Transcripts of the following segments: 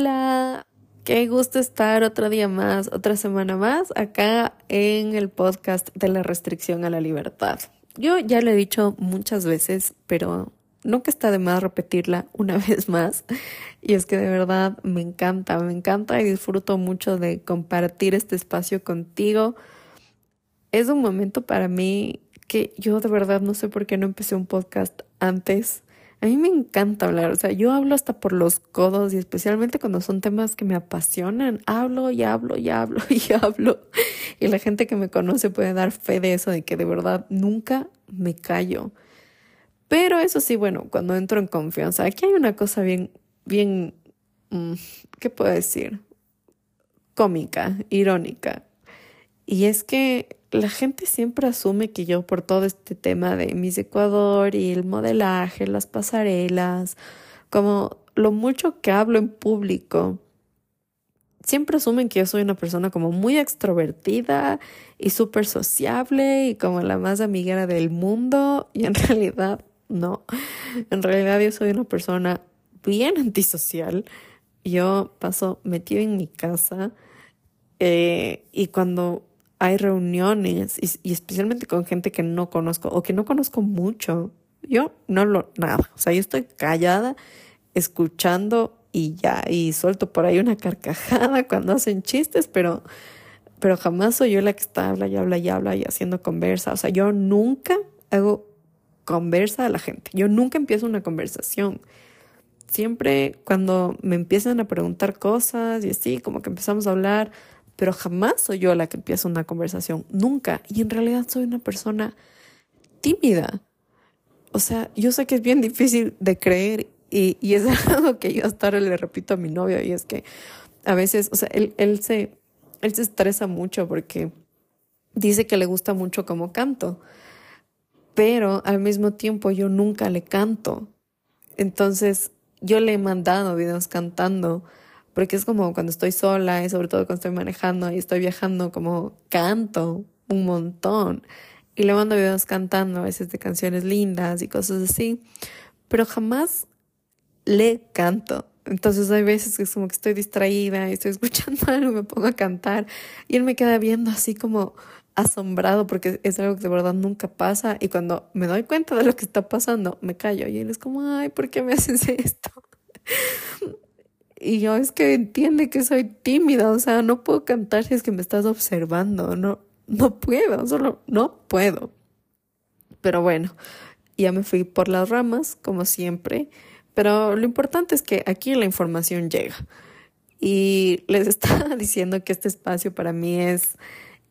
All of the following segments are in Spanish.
Hola, qué gusto estar otro día más, otra semana más acá en el podcast de la restricción a la libertad. Yo ya lo he dicho muchas veces, pero nunca está de más repetirla una vez más. Y es que de verdad me encanta, me encanta y disfruto mucho de compartir este espacio contigo. Es un momento para mí que yo de verdad no sé por qué no empecé un podcast antes. A mí me encanta hablar, o sea, yo hablo hasta por los codos y especialmente cuando son temas que me apasionan, hablo y hablo y hablo y hablo. Y la gente que me conoce puede dar fe de eso, de que de verdad nunca me callo. Pero eso sí, bueno, cuando entro en confianza, aquí hay una cosa bien, bien, mm, ¿qué puedo decir? Cómica, irónica. Y es que la gente siempre asume que yo por todo este tema de Miss Ecuador y el modelaje, las pasarelas, como lo mucho que hablo en público, siempre asumen que yo soy una persona como muy extrovertida y súper sociable y como la más amiguera del mundo y en realidad no, en realidad yo soy una persona bien antisocial. Yo paso metido en mi casa eh, y cuando hay reuniones y, especialmente con gente que no conozco o que no conozco mucho, yo no lo, nada, o sea, yo estoy callada, escuchando y ya, y suelto por ahí una carcajada cuando hacen chistes, pero, pero jamás soy yo la que está habla y habla y habla y haciendo conversa, o sea, yo nunca hago conversa a la gente, yo nunca empiezo una conversación. Siempre cuando me empiezan a preguntar cosas y así, como que empezamos a hablar, pero jamás soy yo la que empieza una conversación, nunca. Y en realidad soy una persona tímida. O sea, yo sé que es bien difícil de creer y, y es algo que yo hasta ahora le repito a mi novio y es que a veces, o sea, él, él, se, él se estresa mucho porque dice que le gusta mucho como canto, pero al mismo tiempo yo nunca le canto. Entonces, yo le he mandado videos cantando porque es como cuando estoy sola y sobre todo cuando estoy manejando y estoy viajando, como canto un montón. Y le mando videos cantando a veces de canciones lindas y cosas así, pero jamás le canto. Entonces hay veces que es como que estoy distraída y estoy escuchando algo me pongo a cantar y él me queda viendo así como asombrado porque es algo que de verdad nunca pasa y cuando me doy cuenta de lo que está pasando me callo y él es como, ay, ¿por qué me haces esto? Y yo es que entiende que soy tímida, o sea, no puedo cantar si es que me estás observando, no, no puedo, solo no puedo. Pero bueno, ya me fui por las ramas, como siempre, pero lo importante es que aquí la información llega. Y les estaba diciendo que este espacio para mí es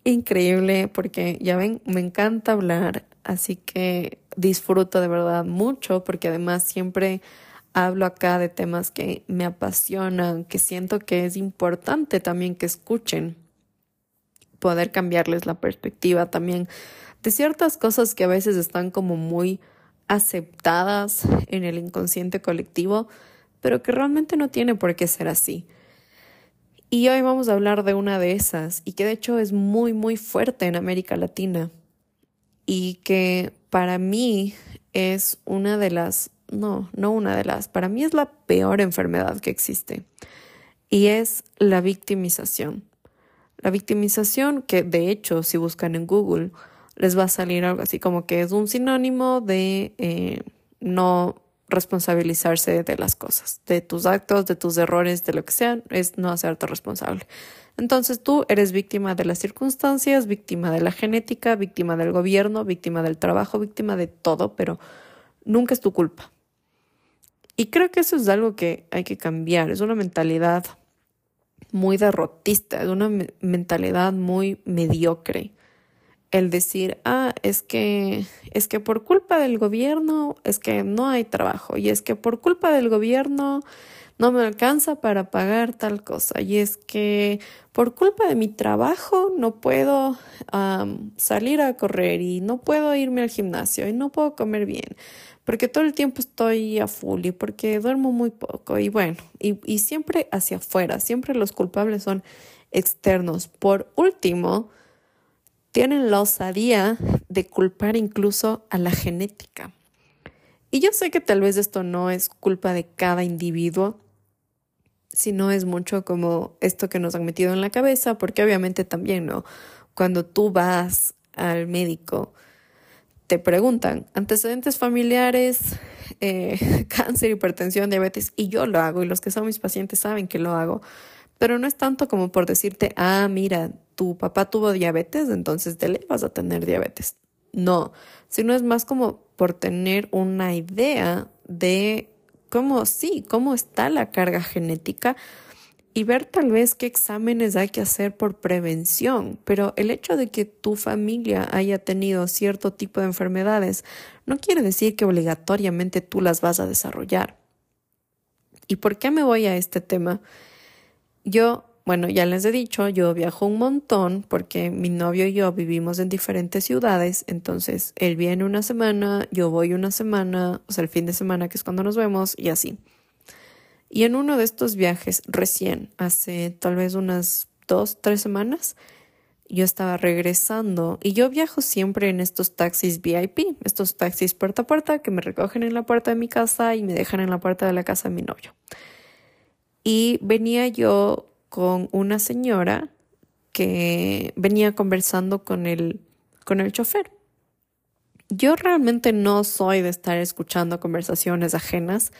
increíble porque ya ven, me encanta hablar, así que disfruto de verdad mucho porque además siempre hablo acá de temas que me apasionan, que siento que es importante también que escuchen, poder cambiarles la perspectiva también de ciertas cosas que a veces están como muy aceptadas en el inconsciente colectivo, pero que realmente no tiene por qué ser así. Y hoy vamos a hablar de una de esas, y que de hecho es muy, muy fuerte en América Latina, y que para mí es una de las no, no una de las, para mí es la peor enfermedad que existe y es la victimización. La victimización que de hecho si buscan en Google les va a salir algo así como que es un sinónimo de eh, no responsabilizarse de las cosas, de tus actos, de tus errores, de lo que sean, es no hacerte responsable. Entonces tú eres víctima de las circunstancias, víctima de la genética, víctima del gobierno, víctima del trabajo, víctima de todo, pero nunca es tu culpa. Y creo que eso es algo que hay que cambiar. Es una mentalidad muy derrotista, es una mentalidad muy mediocre. El decir, ah, es que, es que por culpa del gobierno es que no hay trabajo y es que por culpa del gobierno no me alcanza para pagar tal cosa y es que por culpa de mi trabajo no puedo salir a correr y no puedo irme al gimnasio y no puedo comer bien porque todo el tiempo estoy a full y porque duermo muy poco y bueno, y, siempre hacia afuera, siempre los culpables son externos. Por último, tienen la osadía de culpar incluso a la genética. Y yo sé que tal vez esto no es culpa de cada individuo, sino es mucho como esto que nos han metido en la cabeza, porque obviamente también, ¿no? Cuando tú vas al médico, te preguntan antecedentes familiares, eh, cáncer, hipertensión, diabetes, y yo lo hago, y los que son mis pacientes saben que lo hago, pero no es tanto como por decirte, ah, mira, tu papá tuvo diabetes, entonces te le vas a tener diabetes. No, sino es más como por tener una idea de cómo, sí, cómo está la carga genética y ver tal vez qué exámenes hay que hacer por prevención. Pero el hecho de que tu familia haya tenido cierto tipo de enfermedades no quiere decir que obligatoriamente tú las vas a desarrollar. ¿Y por qué me voy a este tema? Yo bueno, ya les he dicho, yo viajo un montón porque mi novio y yo vivimos en diferentes ciudades, entonces él viene una semana, yo voy una semana, o sea, el fin de semana que es cuando nos vemos y así. Y en uno de estos viajes, recién, hace tal vez unas dos, tres semanas, yo estaba regresando y yo viajo siempre en estos taxis VIP, estos taxis puerta a puerta que me recogen en la puerta de mi casa y me dejan en la puerta de la casa de mi novio. Y venía yo con una señora que venía conversando con el, con el chofer. Yo realmente no soy de estar escuchando conversaciones ajenas.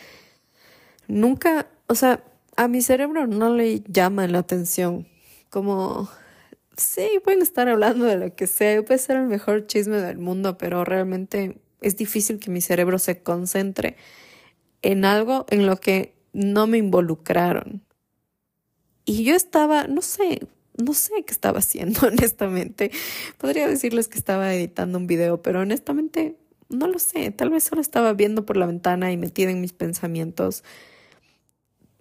Nunca, o sea, a mi cerebro no le llama la atención. Como, sí, pueden estar hablando de lo que sea, puede ser el mejor chisme del mundo, pero realmente es difícil que mi cerebro se concentre en algo en lo que no me involucraron. Y yo estaba, no sé, no sé qué estaba haciendo, honestamente. Podría decirles que estaba editando un video, pero honestamente no lo sé. Tal vez solo estaba viendo por la ventana y metida en mis pensamientos.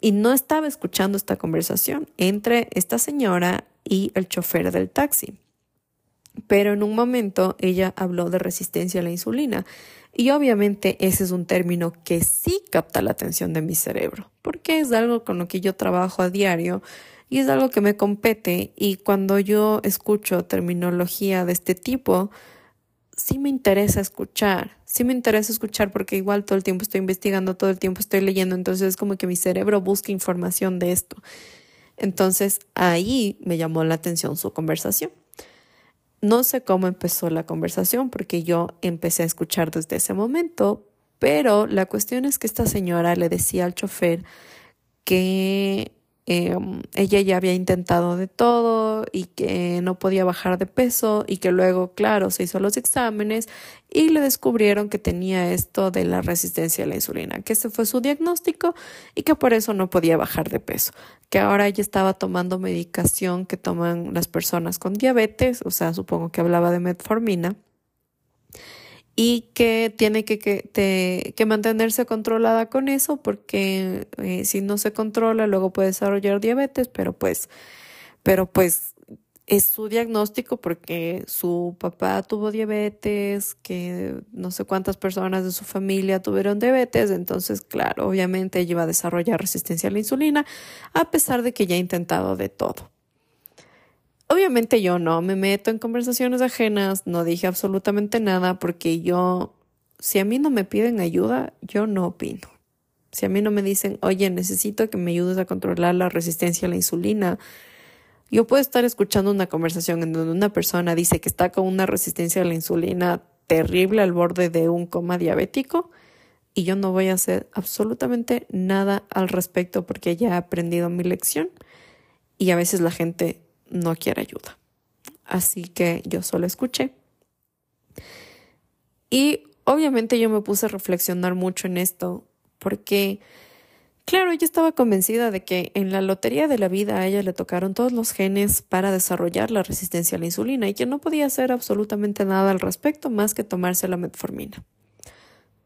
Y no estaba escuchando esta conversación entre esta señora y el chofer del taxi. Pero en un momento ella habló de resistencia a la insulina. Y obviamente ese es un término que sí capta la atención de mi cerebro, porque es algo con lo que yo trabajo a diario y es algo que me compete y cuando yo escucho terminología de este tipo, sí me interesa escuchar, sí me interesa escuchar porque igual todo el tiempo estoy investigando, todo el tiempo estoy leyendo, entonces es como que mi cerebro busca información de esto. Entonces ahí me llamó la atención su conversación. No sé cómo empezó la conversación porque yo empecé a escuchar desde ese momento, pero la cuestión es que esta señora le decía al chofer que Em, ella ya había intentado de todo y que no podía bajar de peso y que luego, claro, se hizo los exámenes y le descubrieron que tenía esto de la resistencia a la insulina, que ese fue su diagnóstico y que por eso no podía bajar de peso, que ahora ella estaba tomando medicación que toman las personas con diabetes, o sea, supongo que hablaba de metformina y que tiene que, que, mantenerse controlada con eso porque eh, si no se controla luego puede desarrollar diabetes, pero pues, pero pues es su diagnóstico porque su papá tuvo diabetes, que no sé cuántas personas de su familia tuvieron diabetes, entonces claro, obviamente ella iba a desarrollar resistencia a la insulina a pesar de que ya ha intentado de todo. Obviamente yo no me meto en conversaciones ajenas, no dije absolutamente nada porque yo, si a mí no me piden ayuda, yo no opino. Si a mí no me dicen, oye, necesito que me ayudes a controlar la resistencia a la insulina, yo puedo estar escuchando una conversación en donde una persona dice que está con una resistencia a la insulina terrible al borde de un coma diabético y yo no voy a hacer absolutamente nada al respecto porque ya he aprendido mi lección y a veces la gente no quiere ayuda. Así que yo solo escuché. Y obviamente yo me puse a reflexionar mucho en esto porque, claro, yo estaba convencida de que en la lotería de la vida a ella le tocaron todos los genes para desarrollar la resistencia a la insulina y que no podía hacer absolutamente nada al respecto más que tomarse la metformina.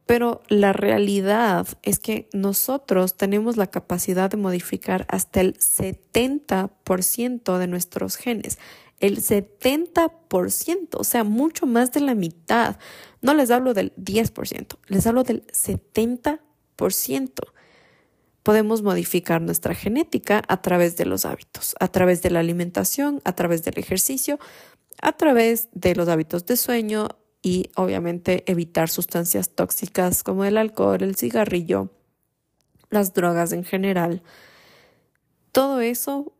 Pero la realidad es que nosotros tenemos la capacidad de modificar hasta el 70% de nuestros genes. El 70%, o sea, mucho más de la mitad. No les hablo del 10%, les hablo del 70%. Podemos modificar nuestra genética a través de los hábitos, a través de la alimentación, a través del ejercicio, a través de los hábitos de sueño, y obviamente evitar sustancias tóxicas como el alcohol, el cigarrillo, las drogas en general. todo eso,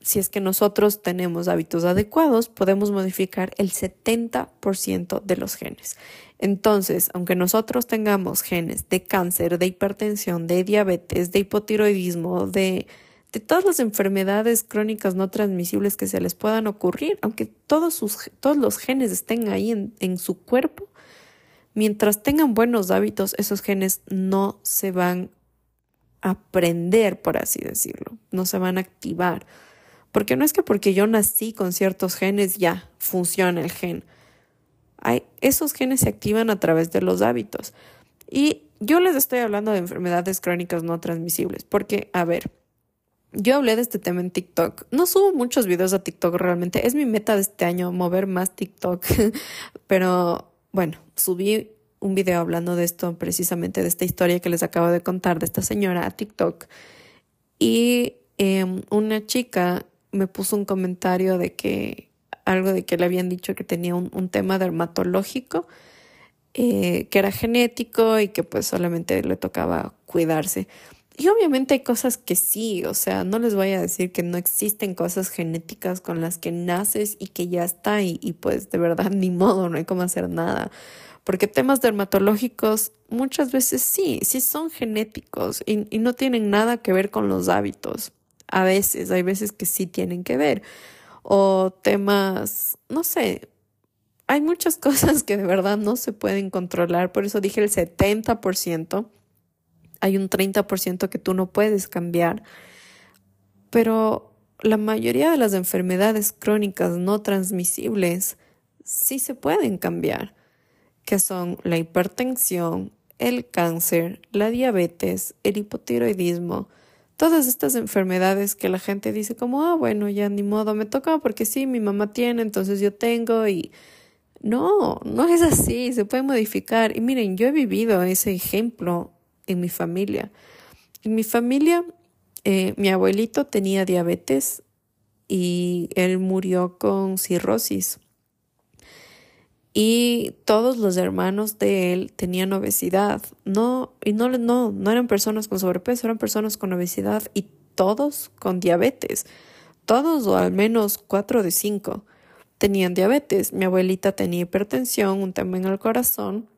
si es que nosotros tenemos hábitos adecuados, podemos modificar el 70% de los genes. Entonces, aunque nosotros tengamos genes de cáncer, de hipertensión, de diabetes, de hipotiroidismo, de, de todas las enfermedades crónicas no transmisibles que se les puedan ocurrir, aunque todos, sus, todos los genes estén ahí en, en su cuerpo, mientras tengan buenos hábitos, esos genes no se van a aprender, por así decirlo, no se van a activar. Porque no es que porque yo nací con ciertos genes ya funciona el gen esos genes se activan a través de los hábitos. Y yo les estoy hablando de enfermedades crónicas no transmisibles, porque, a ver, yo hablé de este tema en TikTok. No subo muchos videos a TikTok realmente. Es mi meta de este año, mover más TikTok. Pero bueno, subí un video hablando de esto, precisamente de esta historia que les acabo de contar de esta señora a TikTok. Y em, una chica me puso un comentario de que algo de que le habían dicho que tenía un, tema dermatológico, eh, que era genético y que pues solamente le tocaba cuidarse. Y obviamente hay cosas que sí, o sea, no les voy a decir que no existen cosas genéticas con las que naces y que ya está y, pues de verdad ni modo, no hay cómo hacer nada. Porque temas dermatológicos muchas veces sí, sí son genéticos y, y no tienen nada que ver con los hábitos. A veces, hay veces que sí tienen que ver o temas, no sé, hay muchas cosas que de verdad no se pueden controlar, por eso dije el 70%, hay un 30% que tú no puedes cambiar, pero la mayoría de las enfermedades crónicas no transmisibles sí se pueden cambiar, que son la hipertensión, el cáncer, la diabetes, el hipotiroidismo, todas estas enfermedades que la gente dice como, ah, bueno, ya ni modo, me toca porque sí, mi mamá tiene, entonces yo tengo y no, no es así, se puede modificar. Y miren, yo he vivido ese ejemplo en mi familia. En mi familia, eh, mi abuelito tenía diabetes y él murió con cirrosis y todos los hermanos de él tenían obesidad. No, y no, no, no eran personas con sobrepeso, eran personas con obesidad y todos con diabetes. Todos o al menos cuatro de cinco tenían diabetes. Mi abuelita tenía hipertensión, un tema en el corazón.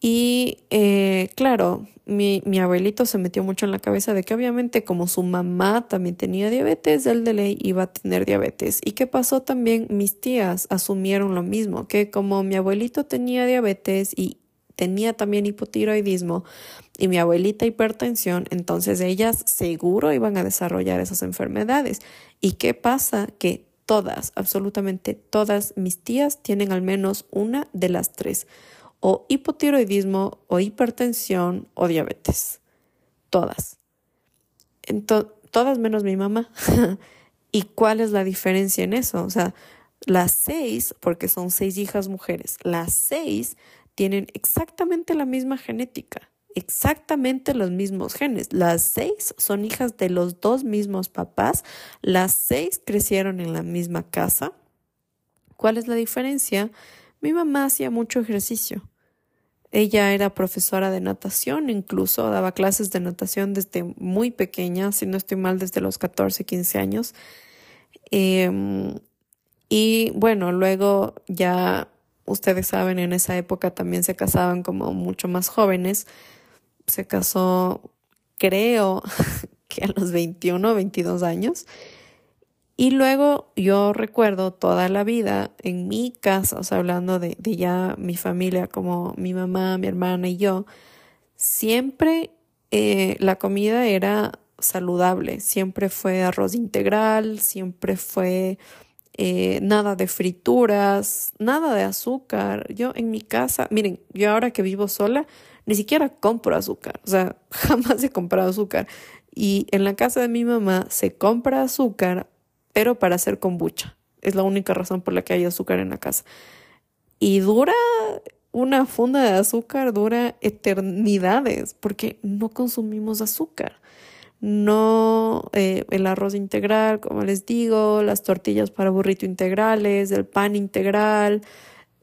Y eh, claro, mi, mi, abuelito se metió mucho en la cabeza de que obviamente como su mamá también tenía diabetes, él de ley iba a tener diabetes. ¿Y qué pasó también? Mis tías asumieron lo mismo, que como mi abuelito tenía diabetes y tenía también hipotiroidismo y mi abuelita hipertensión, entonces ellas seguro iban a desarrollar esas enfermedades. ¿Y qué pasa? Que todas, absolutamente todas mis tías tienen al menos una de las tres o hipotiroidismo o hipertensión o diabetes. Todas. todas menos mi mamá. ¿Y cuál es la diferencia en eso? O sea, las seis, porque son seis hijas mujeres, las seis tienen exactamente la misma genética, exactamente los mismos genes. Las seis son hijas de los dos mismos papás, las seis crecieron en la misma casa. ¿Cuál es la diferencia? Mi mamá hacía mucho ejercicio. Ella era profesora de natación, incluso daba clases de natación desde muy pequeña, si no estoy mal, desde los 14, 15 años. Em, y bueno, luego ya ustedes saben, en esa época también se casaban como mucho más jóvenes. Se casó, creo que a los 21, 22 años. Y luego yo recuerdo toda la vida en mi casa, o sea, hablando de, ya mi familia, como mi mamá, mi hermana y yo, siempre eh, la comida era saludable, siempre fue arroz integral, siempre fue eh, nada de frituras, nada de azúcar. Yo en mi casa, miren, yo ahora que vivo sola, ni siquiera compro azúcar, o sea, jamás he comprado azúcar. Y en la casa de mi mamá se compra azúcar pero para hacer kombucha. Es la única razón por la que hay azúcar en la casa. Y dura una funda de azúcar, dura eternidades, porque no consumimos azúcar. No eh, el arroz integral, como les digo, las tortillas para burrito integrales, el pan integral,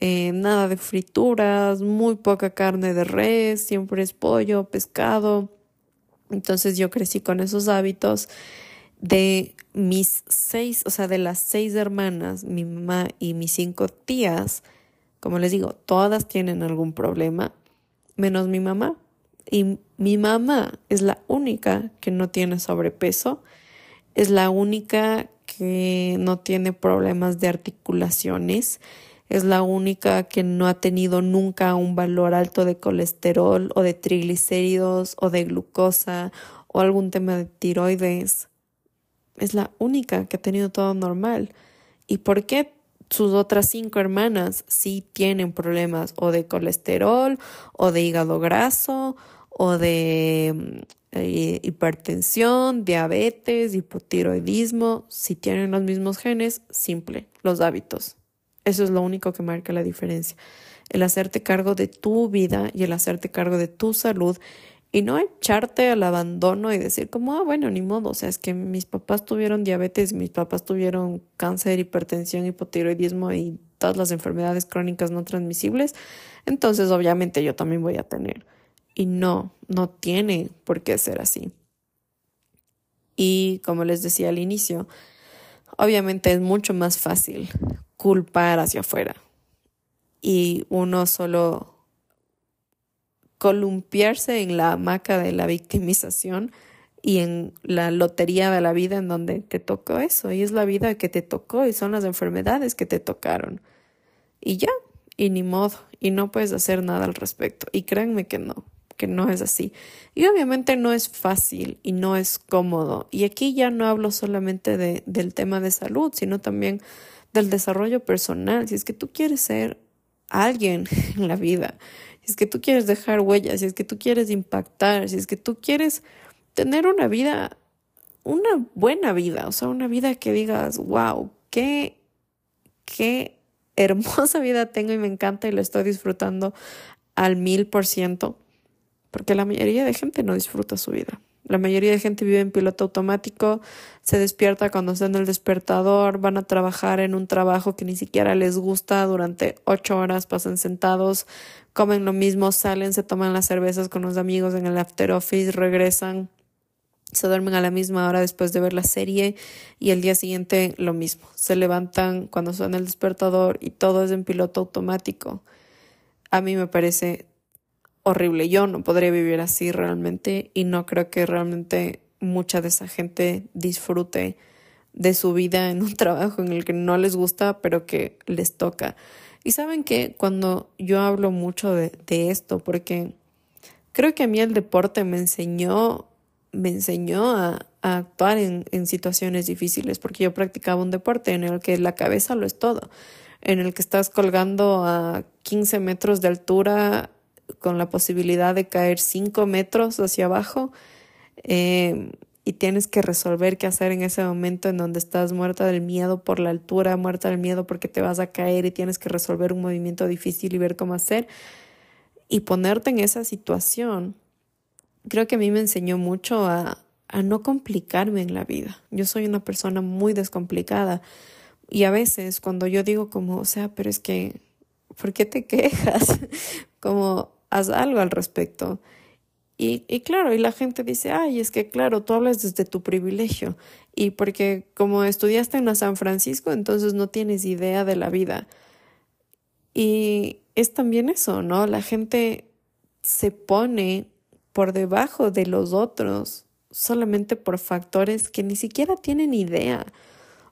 eh, nada de frituras, muy poca carne de res, siempre es pollo, pescado. Entonces yo crecí con esos hábitos de mis seis, o sea, de las seis hermanas, mi mamá y mis cinco tías, como les digo, todas tienen algún problema, menos mi mamá. Y mi mamá es la única que no tiene sobrepeso, es la única que no tiene problemas de articulaciones, es la única que no ha tenido nunca un valor alto de colesterol o de triglicéridos o de glucosa o algún tema de tiroides. Es la única que ha tenido todo normal. ¿Y por qué sus otras cinco hermanas sí tienen problemas o de colesterol o de hígado graso o de eh, hipertensión, diabetes, hipotiroidismo, si tienen los mismos genes, simple, los hábitos. Eso es lo único que marca la diferencia. El hacerte cargo de tu vida y el hacerte cargo de tu salud y no echarte al abandono y decir como, ah, bueno, ni modo, o sea, es que mis papás tuvieron diabetes, mis papás tuvieron cáncer, hipertensión, hipotiroidismo y todas las enfermedades crónicas no transmisibles, entonces obviamente yo también voy a tener. Y no, no tiene por qué ser así. Y como les decía al inicio, obviamente es mucho más fácil culpar hacia afuera y uno solo columpiarse en la hamaca de la victimización y en la lotería de la vida en donde te tocó eso y es la vida que te tocó y son las enfermedades que te tocaron y ya y ni modo y no puedes hacer nada al respecto y créanme que no que no es así. Y obviamente no es fácil y no es cómodo. Y aquí ya no hablo solamente de, del tema de salud, sino también del desarrollo personal. Si es que tú quieres ser alguien en la vida, si es que tú quieres dejar huellas, si es que tú quieres impactar, si es que tú quieres tener una vida, una buena vida, o sea, una vida que digas, wow, qué, qué hermosa vida tengo y me encanta y lo estoy disfrutando al mil por ciento porque la mayoría de gente no disfruta su vida. La mayoría de gente vive en piloto automático, se despierta cuando está en el despertador, van a trabajar en un trabajo que ni siquiera les gusta durante ocho horas, pasan sentados, comen lo mismo, salen, se toman las cervezas con los amigos en el after office, regresan, se duermen a la misma hora después de ver la serie y el día siguiente lo mismo. Se levantan cuando suena el despertador y todo es en piloto automático. A mí me parece horrible. Yo no podría vivir así realmente y no creo que realmente mucha de esa gente disfrute de su vida en un trabajo en el que no les gusta, pero que les toca. Y saben que cuando yo hablo mucho de, esto, porque creo que a mí el deporte me enseñó, me enseñó a, actuar en situaciones difíciles, porque yo practicaba un deporte en el que la cabeza lo es todo, en el que estás colgando a 15 metros de altura con la posibilidad de caer cinco metros hacia abajo eh, y tienes que resolver qué hacer en ese momento en donde estás muerta del miedo por la altura, muerta del miedo porque te vas a caer y tienes que resolver un movimiento difícil y ver cómo hacer y ponerte en esa situación. Creo que a mí me enseñó mucho a, a no complicarme en la vida. Yo soy una persona muy descomplicada y a veces cuando yo digo como, o sea, pero es que, ¿por qué te quejas? como haz algo al respecto. Y, y, claro, y la gente dice, ay, es que claro, tú hablas desde tu privilegio. Y porque como estudiaste en San Francisco, entonces no tienes idea de la vida. Y es también eso, ¿no? La gente se pone por debajo de los otros solamente por factores que ni siquiera tienen idea.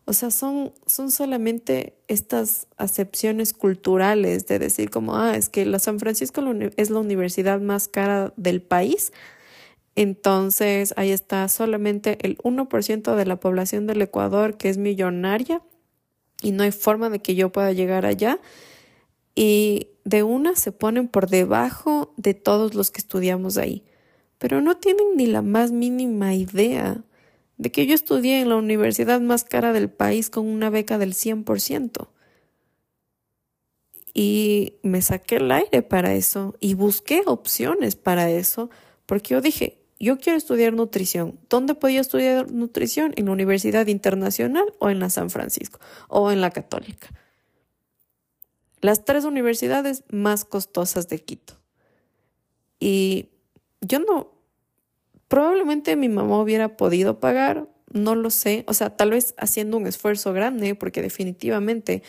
O sea, son, son solamente estas acepciones culturales de decir como, ah, es que la San Francisco es la universidad más cara del país. Entonces, ahí está solamente el 1% de la población del Ecuador que es millonaria y no hay forma de que yo pueda llegar allá. Y de una se ponen por debajo de todos los que estudiamos ahí, pero no tienen ni la más mínima idea de que yo estudié en la universidad más cara del país con una beca del 100%. Y me saqué el aire para eso y busqué opciones para eso, porque yo dije, yo quiero estudiar nutrición. ¿Dónde podía estudiar nutrición? ¿En la Universidad Internacional o en la San Francisco o en la Católica? Las tres universidades más costosas de Quito. Y yo no probablemente mi mamá hubiera podido pagar, no lo sé, o sea, tal vez haciendo un esfuerzo grande, porque definitivamente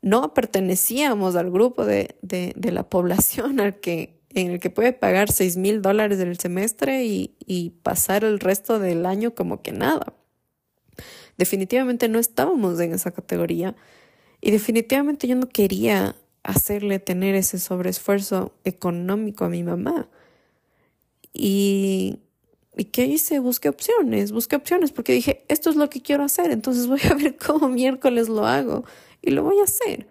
no pertenecíamos al grupo de, de, la población al que, en el que puede pagar seis mil dólares del semestre y, y pasar el resto del año como que nada. Definitivamente no estábamos en esa categoría y definitivamente yo no quería hacerle tener ese sobreesfuerzo económico a mi mamá. Y, ¿y qué hice? Busqué opciones, busqué opciones porque dije, esto es lo que quiero hacer, entonces voy a ver cómo miércoles lo hago y lo voy a hacer.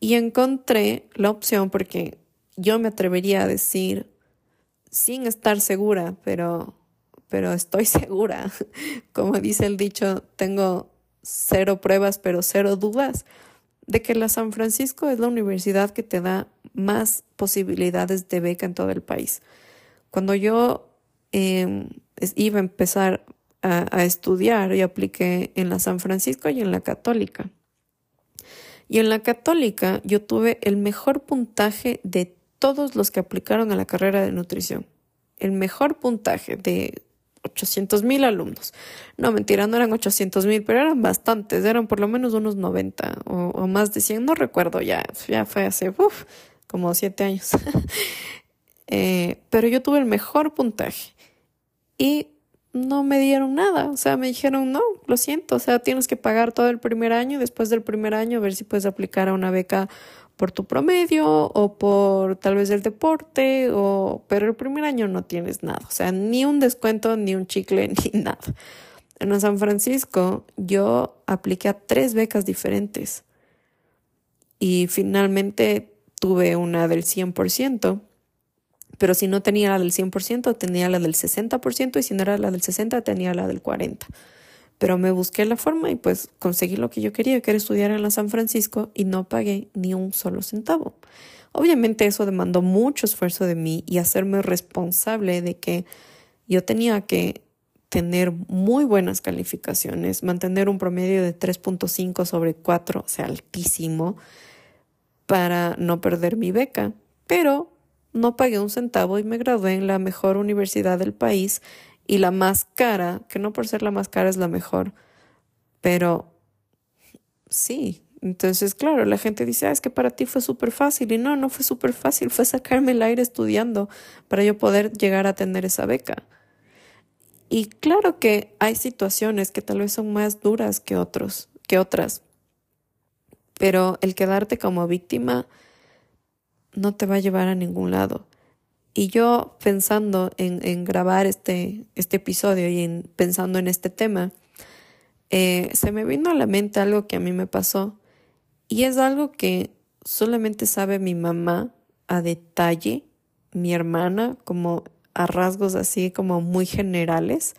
Y encontré la opción porque yo me atrevería a decir, sin estar segura, pero, pero estoy segura, como dice el dicho, tengo cero pruebas, pero cero dudas de que la San Francisco es la universidad que te da más posibilidades de beca en todo el país. Cuando yo em, iba a empezar a, estudiar, yo apliqué en la San Francisco y en la Católica. Y en la Católica yo tuve el mejor puntaje de todos los que aplicaron a la carrera de nutrición. El mejor puntaje de 800 mil alumnos. No, mentira, no eran 800 mil, pero eran bastantes, eran por lo menos unos 90 o, más de 100, no recuerdo ya, ya fue hace como siete años. Eh, pero yo tuve el mejor puntaje. Y no me dieron nada, o sea, me dijeron, no, lo siento, o sea, tienes que pagar todo el primer año y después del primer año ver si puedes aplicar a una beca por tu promedio o por tal vez el deporte, o, pero el primer año no tienes nada, o sea, ni un descuento, ni un chicle, ni nada. En San Francisco yo apliqué a tres becas diferentes. Y finalmente tuve una del 100%, pero si no tenía la del 100%, tenía la del 60% y si no era la del 60%, tenía la del 40% pero me busqué la forma y pues conseguí lo que yo quería, que era estudiar en la San Francisco y no pagué ni un solo centavo. Obviamente eso demandó mucho esfuerzo de mí y hacerme responsable de que yo tenía que tener muy buenas calificaciones, mantener un promedio de 3.5 sobre 4, o sea, altísimo, para no perder mi beca. Pero no pagué un centavo y me gradué en la mejor universidad del país y la más cara, que no por ser la más cara es la mejor, pero sí. Entonces, claro, la gente dice, ah, es que para ti fue súper fácil. Y no, no fue súper fácil, fue sacarme el aire estudiando para yo poder llegar a tener esa beca. Y claro que hay situaciones que tal vez son más duras que otros, que otras. Pero el quedarte como víctima no te va a llevar a ningún lado. Y yo pensando en, grabar este, este episodio y en, pensando en este tema, eh, se me vino a la mente algo que a mí me pasó. Y es algo que solamente sabe mi mamá a detalle, mi hermana, como a rasgos así como muy generales.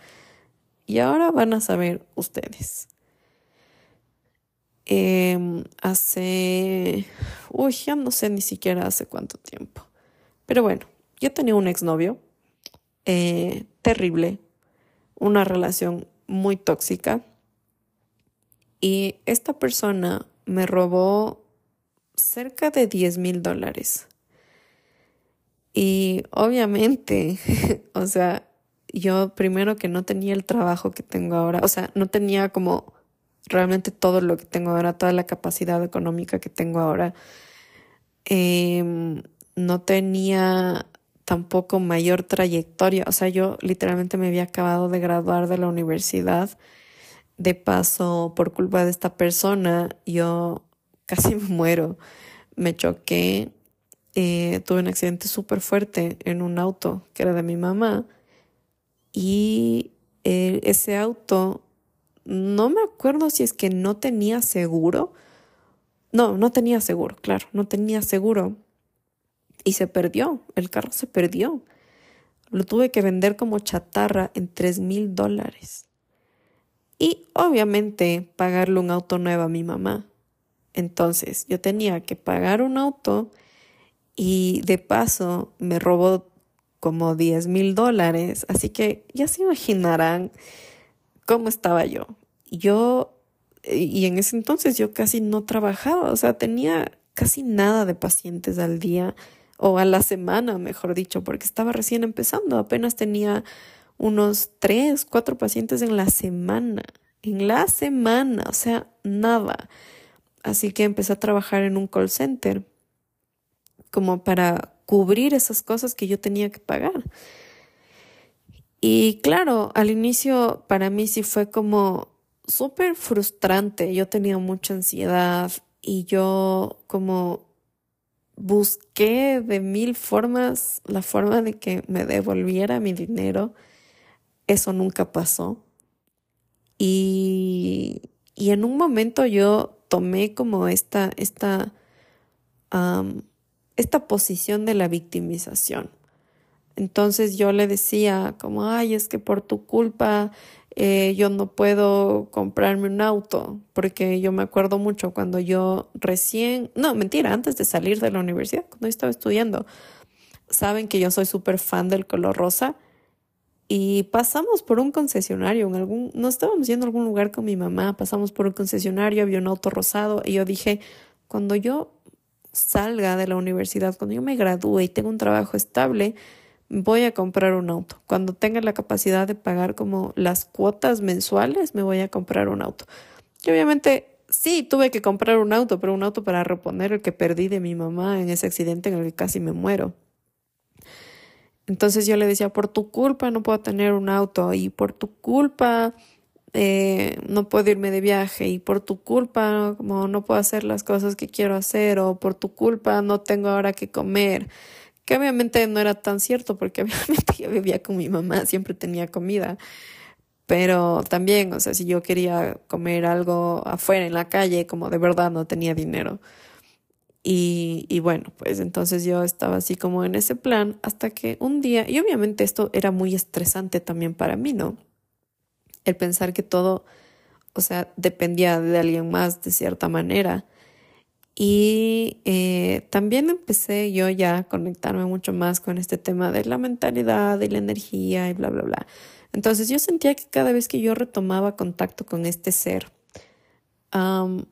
Y ahora van a saber ustedes. Em, hace, uy, ya no sé ni siquiera hace cuánto tiempo. Pero bueno, yo tenía un exnovio eh, terrible, una relación muy tóxica y esta persona me robó cerca de 10 mil dólares. Y obviamente, o sea, yo primero que no tenía el trabajo que tengo ahora, o sea, no tenía como realmente todo lo que tengo ahora, toda la capacidad económica que tengo ahora. Em, no tenía tampoco mayor trayectoria. O sea, yo literalmente me había acabado de graduar de la universidad. De paso, por culpa de esta persona, yo casi me muero. Me choqué, eh, tuve un accidente súper fuerte en un auto que era de mi mamá. Y eh, ese auto, no me acuerdo si es que no tenía seguro. No, no tenía seguro, claro, no tenía seguro y se perdió, el carro se perdió. Lo tuve que vender como chatarra en tres mil dólares. Y obviamente pagarle un auto nuevo a mi mamá. Entonces yo tenía que pagar un auto y de paso me robó como 10 mil dólares. Así que ya se imaginarán cómo estaba yo. Yo, y en ese entonces yo casi no trabajaba, o sea, tenía casi nada de pacientes al día o a la semana, mejor dicho, porque estaba recién empezando, apenas tenía unos tres, cuatro pacientes en la semana, en la semana, o sea, nada. Así que empecé a trabajar en un call center como para cubrir esas cosas que yo tenía que pagar. Y claro, al inicio para mí sí fue como súper frustrante. Yo tenía mucha ansiedad y yo como busqué de mil formas la forma de que me devolviera mi dinero. Eso nunca pasó. Y, y en un momento yo tomé como esta, esta, esta posición de la victimización. Entonces yo le decía como, ay, es que por tu culpa eh, yo no puedo comprarme un auto, porque yo me acuerdo mucho cuando yo recién, no, mentira, antes de salir de la universidad, cuando estaba estudiando, saben que yo soy súper fan del color rosa y pasamos por un concesionario, en algún, no estábamos yendo a algún lugar con mi mamá, pasamos por un concesionario, había un auto rosado y yo dije, cuando yo salga de la universidad, cuando yo me gradúe y tenga un trabajo estable, voy a comprar un auto. Cuando tenga la capacidad de pagar como las cuotas mensuales, me voy a comprar un auto. Y obviamente sí, tuve que comprar un auto, pero un auto para reponer el que perdí de mi mamá en ese accidente en el que casi me muero. Entonces yo le decía, por tu culpa no puedo tener un auto y por tu culpa eh, no puedo irme de viaje y por tu culpa como no puedo hacer las cosas que quiero hacer o por tu culpa no tengo ahora que comer que obviamente no era tan cierto porque obviamente yo vivía con mi mamá, siempre tenía comida, pero también, o sea, si yo quería comer algo afuera en la calle, como de verdad no tenía dinero. Y, y bueno, pues entonces yo estaba así como en ese plan hasta que un día, y obviamente esto era muy estresante también para mí, ¿no? El pensar que todo, o sea, dependía de alguien más de cierta manera. Y eh, también empecé yo ya a conectarme mucho más con este tema de la mentalidad y la energía y bla, bla, bla. Entonces yo sentía que cada vez que yo retomaba contacto con este ser,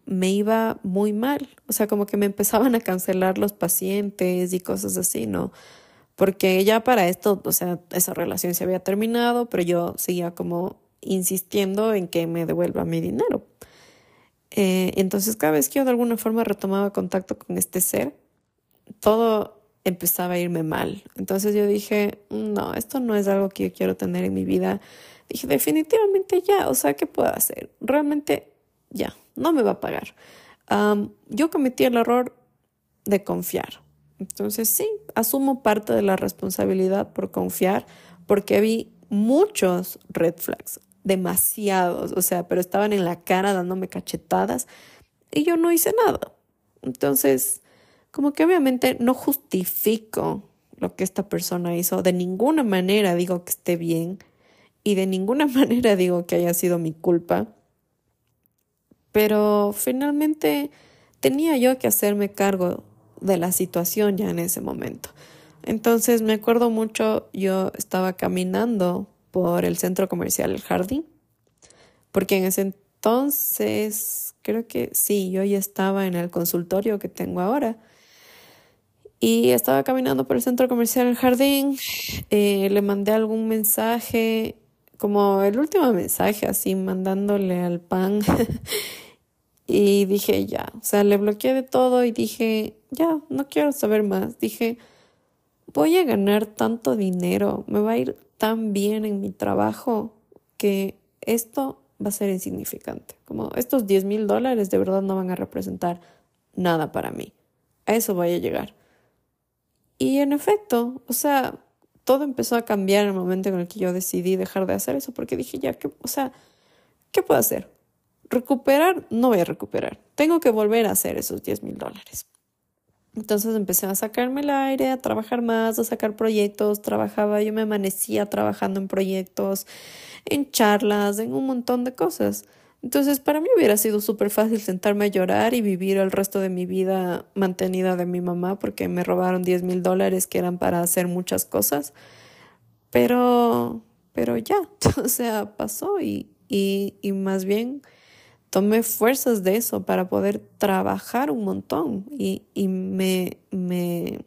me iba muy mal. O sea, como que me empezaban a cancelar los pacientes y cosas así, ¿no? Porque ya para esto, o sea, esa relación se había terminado, pero yo seguía como insistiendo en que me devuelva mi dinero. Eh, entonces cada vez que yo de alguna forma retomaba contacto con este ser, todo empezaba a irme mal. Entonces yo dije, no, esto no es algo que yo quiero tener en mi vida. Dije, definitivamente ya, o sea, ¿qué puedo hacer? Realmente ya, no me va a pagar. yo cometí el error de confiar. Entonces sí, asumo parte de la responsabilidad por confiar porque vi muchos red flags, demasiados, o sea, pero estaban en la cara dándome cachetadas y yo no hice nada. Entonces, como que obviamente no justifico lo que esta persona hizo, de ninguna manera digo que esté bien y de ninguna manera digo que haya sido mi culpa, pero finalmente tenía yo que hacerme cargo de la situación ya en ese momento. Entonces me acuerdo mucho, yo estaba caminando por el centro comercial El Jardín, porque en ese entonces creo que sí, yo ya estaba en el consultorio que tengo ahora y estaba caminando por el centro comercial El Jardín, eh, le mandé algún mensaje, como el último mensaje, así mandándole al pan. y dije, ya, o sea, le bloqueé de todo y dije, ya, no quiero saber más. Dije, voy a ganar tanto dinero, me va a ir tan bien en mi trabajo que esto va a ser insignificante. Como estos 10 mil dólares de verdad no van a representar nada para mí. A eso voy a llegar. Y en efecto, o sea, todo empezó a cambiar en el momento en el que yo decidí dejar de hacer eso porque dije, ya, que, o sea, ¿qué puedo hacer? Recuperar, no voy a recuperar. Tengo que volver a hacer esos 10 mil dólares. Entonces empecé a sacarme el aire, a trabajar más, a sacar proyectos, trabajaba, yo me amanecía trabajando en proyectos, en charlas, en un montón de cosas. Entonces para mí hubiera sido súper fácil sentarme a llorar y vivir el resto de mi vida mantenida de mi mamá porque me robaron 10 mil dólares que eran para hacer muchas cosas. Pero, pero ya, o sea, pasó y, y, y más bien tomé fuerzas de eso para poder trabajar un montón y, me, me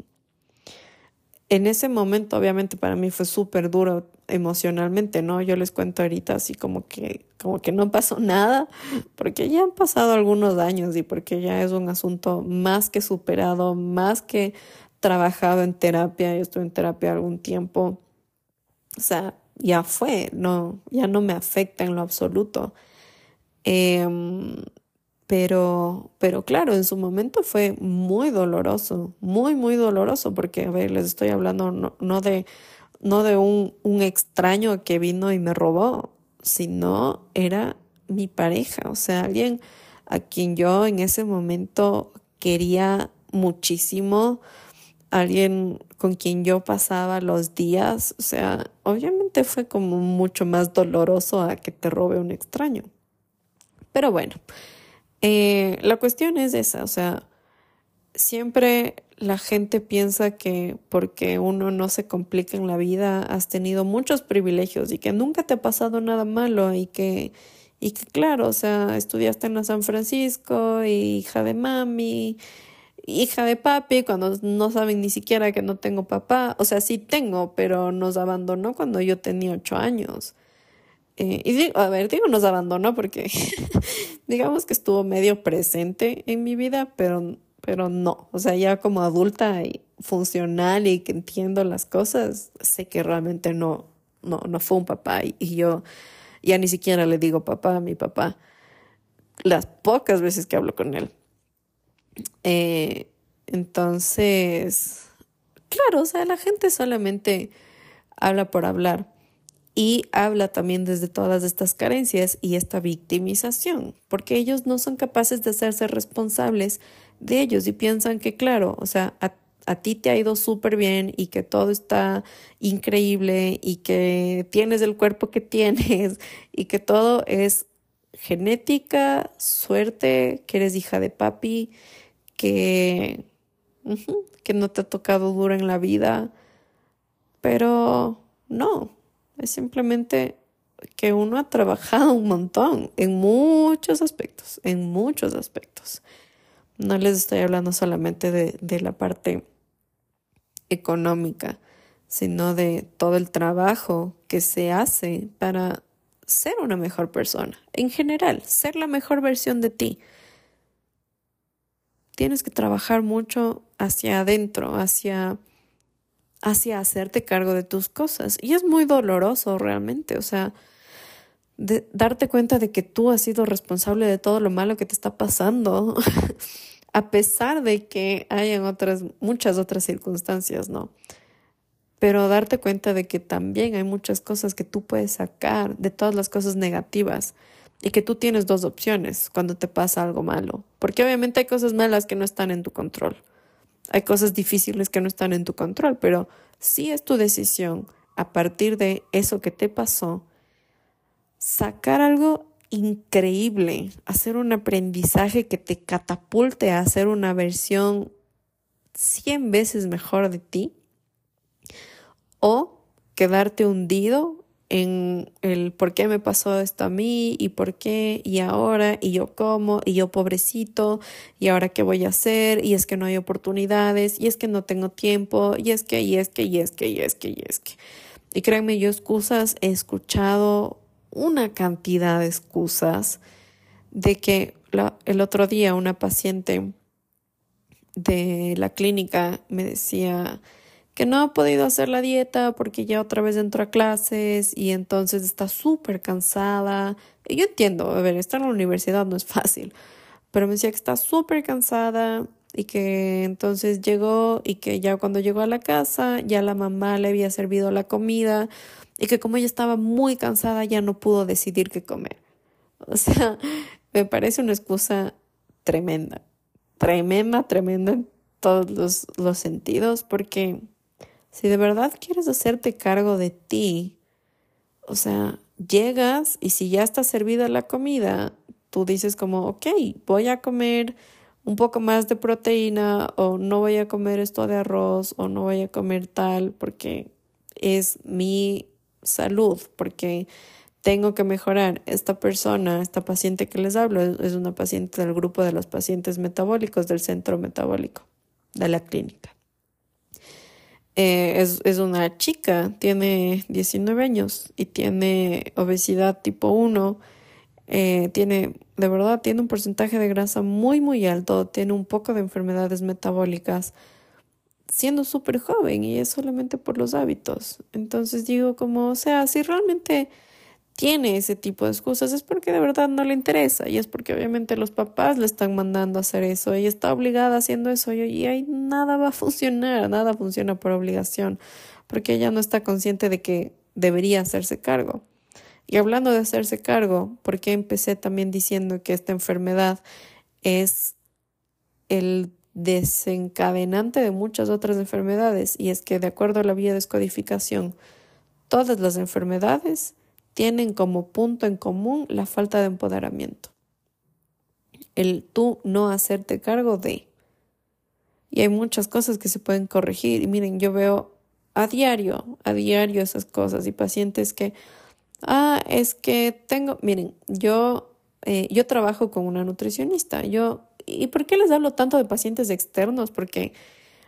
en ese momento obviamente para mí fue súper duro emocionalmente, ¿no? Yo les cuento ahorita así como que, como que no pasó nada, porque ya han pasado algunos años y porque ya es un asunto más que superado, más que trabajado en terapia, yo estuve en terapia algún tiempo, o sea, ya fue, no, ya no me afecta en lo absoluto. Em, pero, pero claro, en su momento fue muy doloroso, muy, muy doloroso, porque, a ver, les estoy hablando no, no de, no de un, un extraño que vino y me robó, sino era mi pareja, o sea, alguien a quien yo en ese momento quería muchísimo, alguien con quien yo pasaba los días, o sea, obviamente fue como mucho más doloroso a que te robe un extraño. Pero bueno, eh, la cuestión es esa, o sea, siempre la gente piensa que porque uno no se complica en la vida, has tenido muchos privilegios y que nunca te ha pasado nada malo y que, y que claro, o sea, estudiaste en San Francisco, hija de mami, hija de papi, cuando no saben ni siquiera que no tengo papá, o sea, sí tengo, pero nos abandonó cuando yo tenía ocho años. Eh, y digo, a ver, digo, nos abandonó porque digamos que estuvo medio presente en mi vida, pero, pero no. O sea, ya como adulta y funcional y que entiendo las cosas, sé que realmente no, no, no fue un papá. Y, yo ya ni siquiera le digo papá a mi papá las pocas veces que hablo con él. Eh, entonces, claro, o sea, la gente solamente habla por hablar y habla también desde todas estas carencias y esta victimización, porque ellos no son capaces de hacerse responsables de ellos y piensan que, claro, o sea, a, a ti te ha ido súper bien y que todo está increíble y que tienes el cuerpo que tienes y que todo es genética, suerte, que eres hija de papi, que, que no te ha tocado duro en la vida, pero no, es simplemente que uno ha trabajado un montón en muchos aspectos, en muchos aspectos. No les estoy hablando solamente de, de la parte económica, sino de todo el trabajo que se hace para ser una mejor persona. En general, ser la mejor versión de ti. Tienes que trabajar mucho hacia adentro, hacia hacia hacerte cargo de tus cosas. Y es muy doloroso realmente, o sea, darte cuenta de que tú has sido responsable de todo lo malo que te está pasando, a pesar de que hayan otras, muchas otras circunstancias, ¿no? Pero darte cuenta de que también hay muchas cosas que tú puedes sacar de todas las cosas negativas y que tú tienes dos opciones cuando te pasa algo malo, porque obviamente hay cosas malas que no están en tu control. Hay cosas difíciles que no están en tu control, pero sí es tu decisión a partir de eso que te pasó, sacar algo increíble, hacer un aprendizaje que te catapulte a hacer una versión 100 veces mejor de ti o quedarte hundido en el por qué me pasó esto a mí y por qué y ahora y yo cómo y yo pobrecito y ahora qué voy a hacer y es que no hay oportunidades y es que no tengo tiempo y es que y es que y es que y es que y es que. Y créanme yo excusas he escuchado una cantidad de excusas de que el otro día una paciente de la clínica me decía que no ha podido hacer la dieta porque ya otra vez entró a clases y entonces está súper cansada. Y yo entiendo, a ver, estar en la universidad no es fácil, pero me decía que está súper cansada y que entonces llegó y que ya cuando llegó a la casa ya la mamá le había servido la comida y que como ella estaba muy cansada ya no pudo decidir qué comer. O sea, me parece una excusa tremenda, tremenda, tremenda en todos los, los sentidos porque si de verdad quieres hacerte cargo de ti, o sea, llegas y si ya está servida la comida, tú dices como, ok, voy a comer un poco más de proteína o no voy a comer esto de arroz o no voy a comer tal porque es mi salud, porque tengo que mejorar. Esta persona, esta paciente que les hablo, es una paciente del grupo de los pacientes metabólicos del centro metabólico de la clínica. Eh, es, es, una chica, tiene 19 años y tiene obesidad tipo 1, eh, tiene, de verdad, tiene un porcentaje de grasa muy, muy alto, tiene un poco de enfermedades metabólicas, siendo súper joven y es solamente por los hábitos. Entonces digo como, o sea, si realmente tiene ese tipo de excusas es porque de verdad no le interesa y es porque obviamente los papás le están mandando a hacer eso y está obligada haciendo eso y ahí nada va a funcionar, nada funciona por obligación porque ella no está consciente de que debería hacerse cargo. Y hablando de hacerse cargo, porque empecé también diciendo que esta enfermedad es el desencadenante de muchas otras enfermedades y es que de acuerdo a la vía de descodificación, todas las enfermedades tienen como punto en común la falta de empoderamiento. El tú no hacerte cargo de. Y hay muchas cosas que se pueden corregir. Y miren, yo veo a diario, a diario esas cosas y pacientes que, ah, es que tengo, miren, yo, eh, yo trabajo con una nutricionista. Yo, ¿y por qué les hablo tanto de pacientes externos? Porque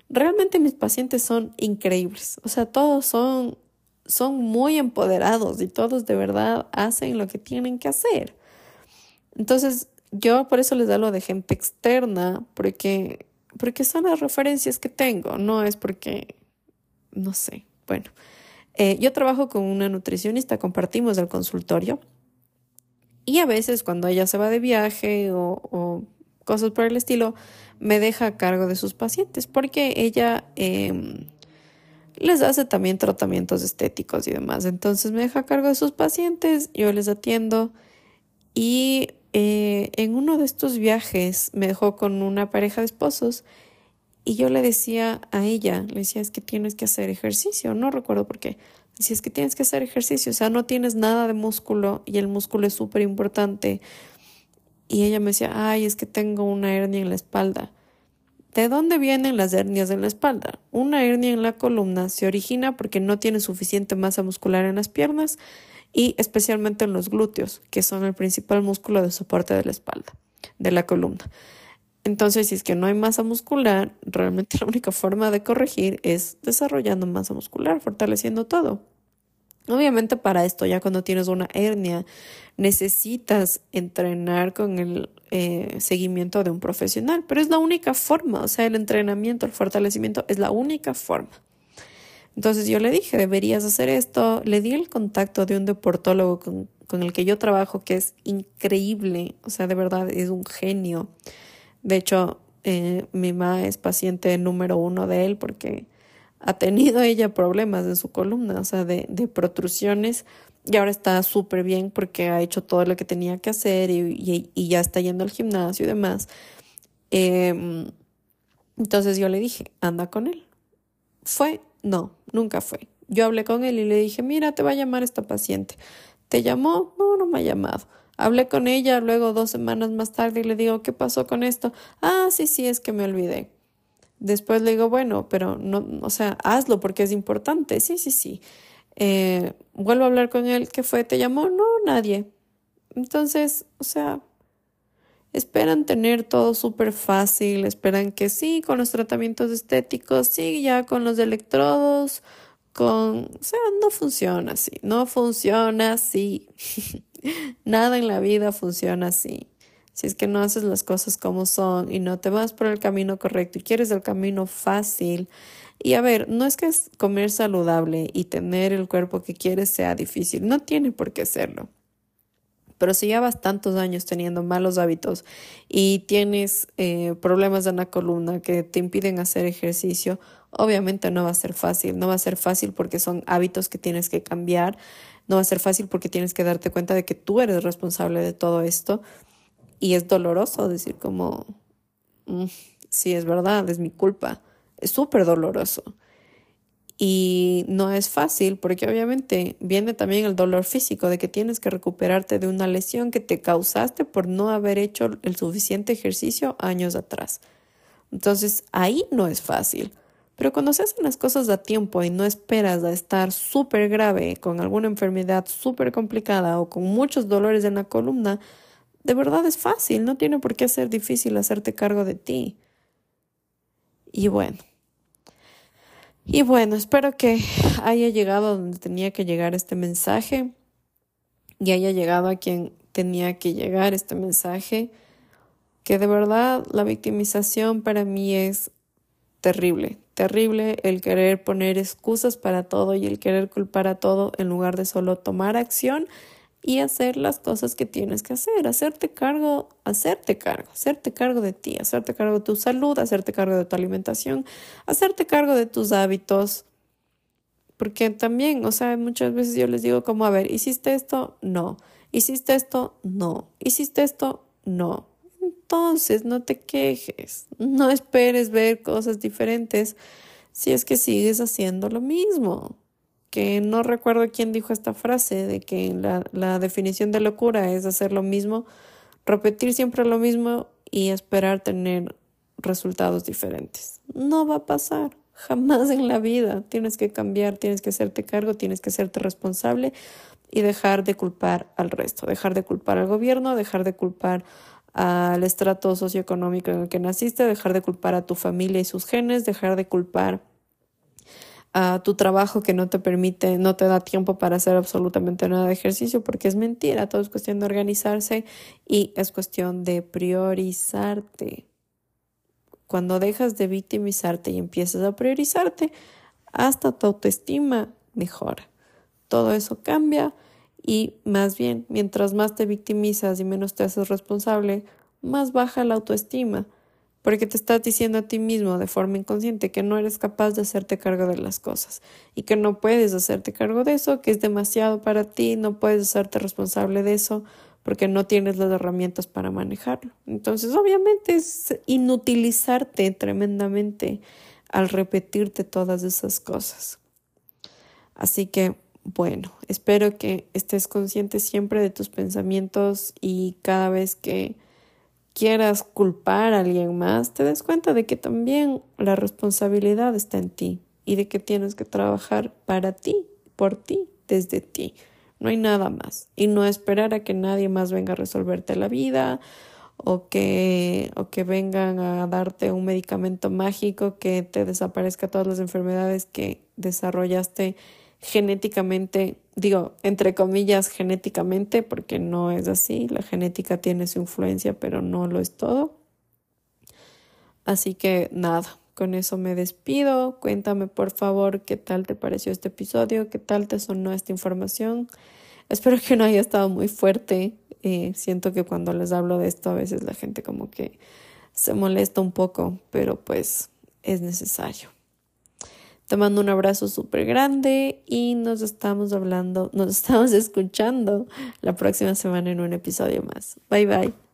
realmente mis pacientes son increíbles. O sea, todos son son muy empoderados y todos de verdad hacen lo que tienen que hacer. Entonces, yo por eso les hablo de gente externa, porque, porque son las referencias que tengo, no es porque, no sé, bueno. Eh, yo trabajo con una nutricionista, compartimos el consultorio y a veces cuando ella se va de viaje o, cosas por el estilo, me deja a cargo de sus pacientes porque ella... Eh, les hace también tratamientos estéticos y demás. Entonces me deja a cargo de sus pacientes, yo les atiendo y eh, en uno de estos viajes me dejó con una pareja de esposos y yo le decía a ella, le decía es que tienes que hacer ejercicio, no recuerdo por qué, decía es que tienes que hacer ejercicio, o sea, no tienes nada de músculo y el músculo es súper importante. Y ella me decía, ay, es que tengo una hernia en la espalda. ¿De dónde vienen las hernias en la espalda? Una hernia en la columna se origina porque no tiene suficiente masa muscular en las piernas y especialmente en los glúteos, que son el principal músculo de soporte de la espalda, de la columna. Entonces, si es que no hay masa muscular, realmente la única forma de corregir es desarrollando masa muscular, fortaleciendo todo. Obviamente para esto, ya cuando tienes una hernia, necesitas entrenar con el eh, seguimiento de un profesional, pero es la única forma, o sea, el entrenamiento, el fortalecimiento es la única forma. Entonces yo le dije, deberías hacer esto, le di el contacto de un deportólogo con, con el que yo trabajo, que es increíble, o sea, de verdad es un genio. De hecho, eh, mi mamá es paciente número uno de él porque ha tenido ella problemas en su columna, o sea, de, de protrusiones y ahora está súper bien porque ha hecho todo lo que tenía que hacer y, ya está yendo al gimnasio y demás. Em, entonces yo le dije, anda con él. ¿Fue? No, nunca fue. Yo hablé con él y le dije, mira, te va a llamar esta paciente. ¿Te llamó? No, no me ha llamado. Hablé con ella luego dos semanas más tarde y le digo, ¿qué pasó con esto? Ah, sí, sí, es que me olvidé. Después le digo, bueno, pero no, o sea, hazlo porque es importante. Sí, sí, sí. Eh, vuelvo a hablar con él. ¿Qué fue? ¿Te llamó? No, nadie. Entonces, o sea, esperan tener todo súper fácil, esperan que sí, con los tratamientos estéticos, sí, ya con los electrodos, con... O sea, no funciona así, no funciona así. Nada en la vida funciona así. Si es que no haces las cosas como son y no te vas por el camino correcto y quieres el camino fácil. Y a ver, no es que comer saludable y tener el cuerpo que quieres sea difícil, no tiene por qué serlo. Pero si llevas tantos años teniendo malos hábitos y tienes eh, problemas en la columna que te impiden hacer ejercicio, obviamente no va a ser fácil. No va a ser fácil porque son hábitos que tienes que cambiar. No va a ser fácil porque tienes que darte cuenta de que tú eres responsable de todo esto y es doloroso decir como, mm, sí, es verdad, es mi culpa. Es súper doloroso. Y no es fácil porque obviamente viene también el dolor físico de que tienes que recuperarte de una lesión que te causaste por no haber hecho el suficiente ejercicio años atrás. Entonces ahí no es fácil. Pero cuando se hacen las cosas a tiempo y no esperas a estar súper grave con alguna enfermedad súper complicada o con muchos dolores en la columna, de verdad es fácil, no tiene por qué ser difícil hacerte cargo de ti. Y bueno, Y bueno, espero que haya llegado donde tenía que llegar este mensaje y haya llegado a quien tenía que llegar este mensaje, que de verdad la victimización para mí es terrible, terrible el querer poner excusas para todo y el querer culpar a todo en lugar de solo tomar acción y hacer las cosas que tienes que hacer, hacerte cargo, hacerte cargo, hacerte cargo de ti, hacerte cargo de tu salud, hacerte cargo de tu alimentación, hacerte cargo de tus hábitos. Porque también, o sea, muchas veces yo les digo como, a ver, ¿hiciste esto? No. ¿Hiciste esto? No. ¿Hiciste esto? No. Entonces, no te quejes, no esperes ver cosas diferentes si es que sigues haciendo lo mismo que no recuerdo quién dijo esta frase de que la, la definición de locura es hacer lo mismo, repetir siempre lo mismo y esperar tener resultados diferentes. No va a pasar. Jamás en la vida. Tienes que cambiar, tienes que hacerte cargo, tienes que hacerte responsable y dejar de culpar al resto, dejar de culpar al gobierno, dejar de culpar al estrato socioeconómico en el que naciste, dejar de culpar a tu familia y sus genes, dejar de culpar a tu trabajo que no te permite, no te da tiempo para hacer absolutamente nada de ejercicio, porque es mentira, todo es cuestión de organizarse y es cuestión de priorizarte. Cuando dejas de victimizarte y empiezas a priorizarte, hasta tu autoestima mejora. Todo eso cambia y más bien, mientras más te victimizas y menos te haces responsable, más baja la autoestima porque te estás diciendo a ti mismo de forma inconsciente que no eres capaz de hacerte cargo de las cosas y que no puedes hacerte cargo de eso, que es demasiado para ti, no puedes hacerte responsable de eso porque no tienes las herramientas para manejarlo. Entonces, obviamente es inutilizarte tremendamente al repetirte todas esas cosas. Así que, bueno, espero que estés consciente siempre de tus pensamientos y cada vez que quieras culpar a alguien más, te des cuenta de que también la responsabilidad está en ti y de que tienes que trabajar para ti, por ti, desde ti. No hay nada más. Y no esperar a que nadie más venga a resolverte la vida o que, o que vengan a darte un medicamento mágico que te desaparezca todas las enfermedades que desarrollaste genéticamente, digo, entre comillas, genéticamente, porque no es así, la genética tiene su influencia, pero no lo es todo. Así que nada, con eso me despido. Cuéntame por favor qué tal te pareció este episodio, qué tal te sonó esta información. Espero que no haya estado muy fuerte. Eh, siento que cuando les hablo de esto a veces la gente como que se molesta un poco, pero pues es necesario. Te mando un abrazo súper grande y nos estamos hablando, nos estamos escuchando la próxima semana en un episodio más. Bye bye.